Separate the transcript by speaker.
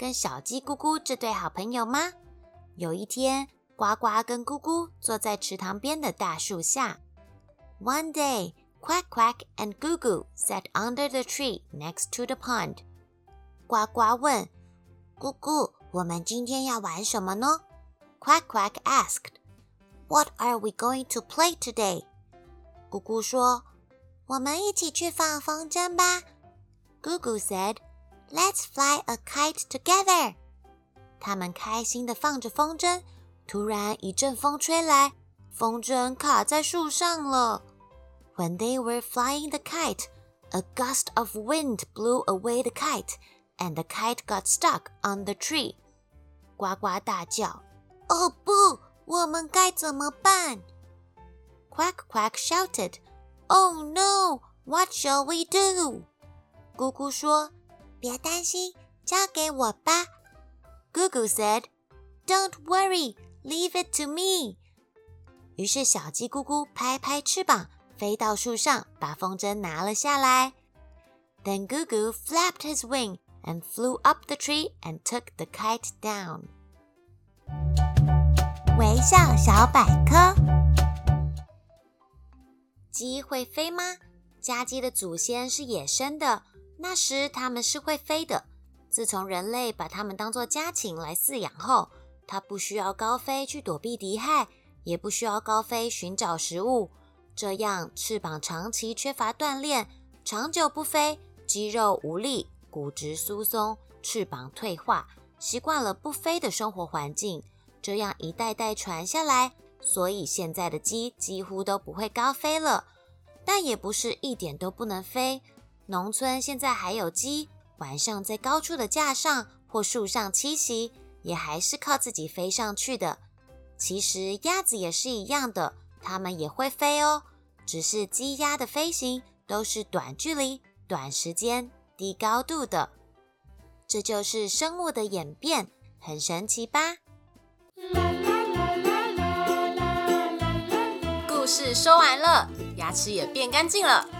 Speaker 1: 跟小鸡咕咕这对好朋友吗？有一天，呱呱跟咕咕坐在池塘边的大树下。One day, Quack Quack and Goo Goo sat under the tree next to the pond. 呱呱问咕咕：“我们今天要玩什么呢？” Quack Quack asked. What are we going to play today? 咕咕说：“我们一起去放风筝吧。” Goo said. Let's fly a kite together. 他们开心地放着风筝，突然一阵风吹来，风筝卡在树上了。When they were flying the kite, a gust of wind blew away the kite, and the kite got stuck on the tree. 呱呱大叫：“哦不，我们该怎么办？”Quack Quack shouted, "Oh no! What shall we do?" 咕咕说。 别担心，交给我吧。Gugu said, "Don't worry, leave it to me." 于是小鸡咕咕拍拍翅膀，飞到树上，把风筝拿了下来。Then Gugu flapped his wing and flew up the tree and took the kite down. 微笑小百科：鸡会飞吗？家鸡的祖先是野生的。那时它们是会飞的。自从人类把它们当作家禽来饲养后，它不需要高飞去躲避敌害，也不需要高飞寻找食物。这样翅膀长期缺乏锻炼，长久不飞，肌肉无力，骨质疏松，翅膀退化，习惯了不飞的生活环境。这样一代代传下来，所以现在的鸡几乎都不会高飞了。但也不是一点都不能飞。农村现在还有鸡，晚上在高处的架上或树上栖息，也还是靠自己飞上去的。其实鸭子也是一样的，它们也会飞哦，只是鸡鸭的飞行都是短距离、短时间、低高度的。这就是生物的演变，很神奇吧？
Speaker 2: 故事说完了，牙齿也变干净了。